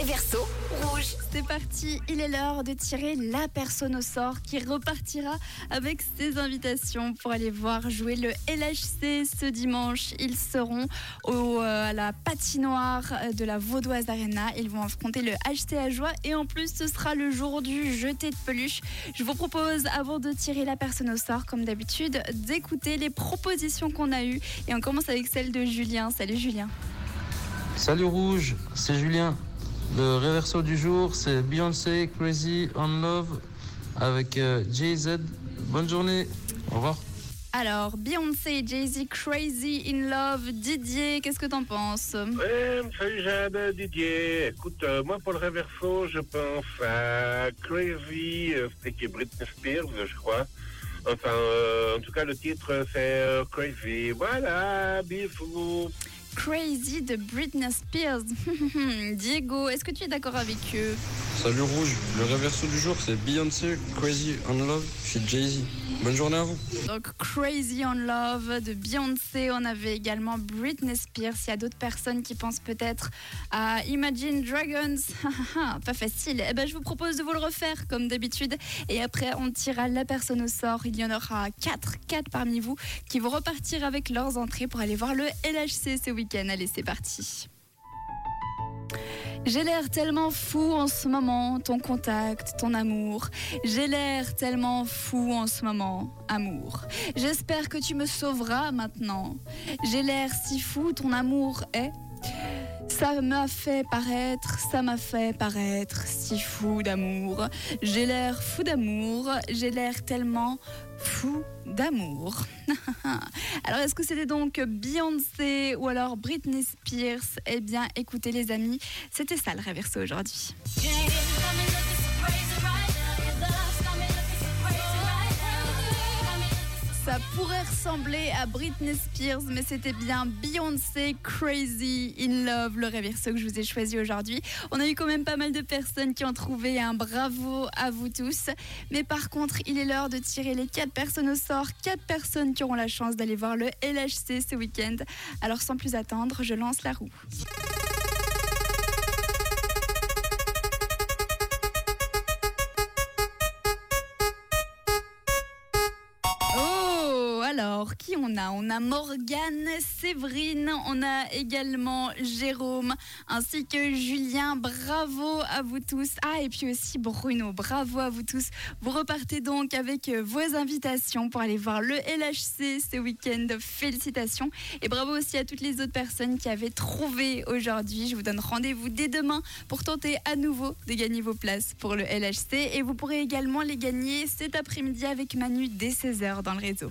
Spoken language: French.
Réverso rouge. C'est parti, il est l'heure de tirer la personne au sort qui repartira avec ses invitations pour aller voir jouer le LHC ce dimanche. Ils seront au, euh, à la patinoire de la Vaudoise Arena. Ils vont affronter le HC à joie et en plus ce sera le jour du jeté de peluche. Je vous propose avant de tirer la personne au sort comme d'habitude d'écouter les propositions qu'on a eues et on commence avec celle de Julien. Salut Julien. Salut Rouge, c'est Julien. Le réverso du jour, c'est Beyoncé Crazy on Love avec euh, Jay-Z. Bonne journée, au revoir. Alors, Beyoncé, Jay-Z, Crazy in Love, Didier, qu'est-ce que t'en penses? Ouais, salut Jade, Didier. Écoute, euh, moi pour le réverso, je pense à Crazy, euh, c'était Britney Spears, je crois. Enfin, euh, en tout cas, le titre c'est euh, Crazy. Voilà, bisous. Crazy de Britney Spears. Diego, est-ce que tu es d'accord avec eux? Salut Rouge, le réverso du jour c'est Beyoncé Crazy on Love chez Jay-Z. Bonne journée à vous. Donc Crazy on Love de Beyoncé, on avait également Britney Spears. Il y a d'autres personnes qui pensent peut-être à Imagine Dragons. Pas facile. Eh ben, je vous propose de vous le refaire comme d'habitude. Et après, on tirera la personne au sort. Il y en aura 4, 4 parmi vous qui vont repartir avec leurs entrées pour aller voir le LHC ce week-end. Allez, c'est parti. J'ai l'air tellement fou en ce moment, ton contact, ton amour. J'ai l'air tellement fou en ce moment, amour. J'espère que tu me sauveras maintenant. J'ai l'air si fou, ton amour est. Ça m'a fait paraître, ça m'a fait paraître si fou d'amour. J'ai l'air fou d'amour, j'ai l'air tellement fou d'amour. alors, est-ce que c'était donc Beyoncé ou alors Britney Spears? Eh bien, écoutez les amis, c'était ça le réverso aujourd'hui. Ça pourrait ressembler à Britney Spears, mais c'était bien Beyoncé Crazy in Love, le réverso que je vous ai choisi aujourd'hui. On a eu quand même pas mal de personnes qui ont trouvé un bravo à vous tous. Mais par contre, il est l'heure de tirer les quatre personnes au sort, quatre personnes qui auront la chance d'aller voir le LHC ce week-end. Alors sans plus attendre, je lance la roue. Alors, qui on a? On a Morgane, Séverine, on a également Jérôme, ainsi que Julien. Bravo à vous tous. Ah, et puis aussi Bruno, bravo à vous tous. Vous repartez donc avec euh, vos invitations pour aller voir le LHC ce week-end. Félicitations. Et bravo aussi à toutes les autres personnes qui avaient trouvé aujourd'hui. Je vous donne rendez-vous dès demain pour tenter à nouveau de gagner vos places pour le LHC. Et vous pourrez également les gagner cet après-midi avec Manu dès 16h dans le réseau.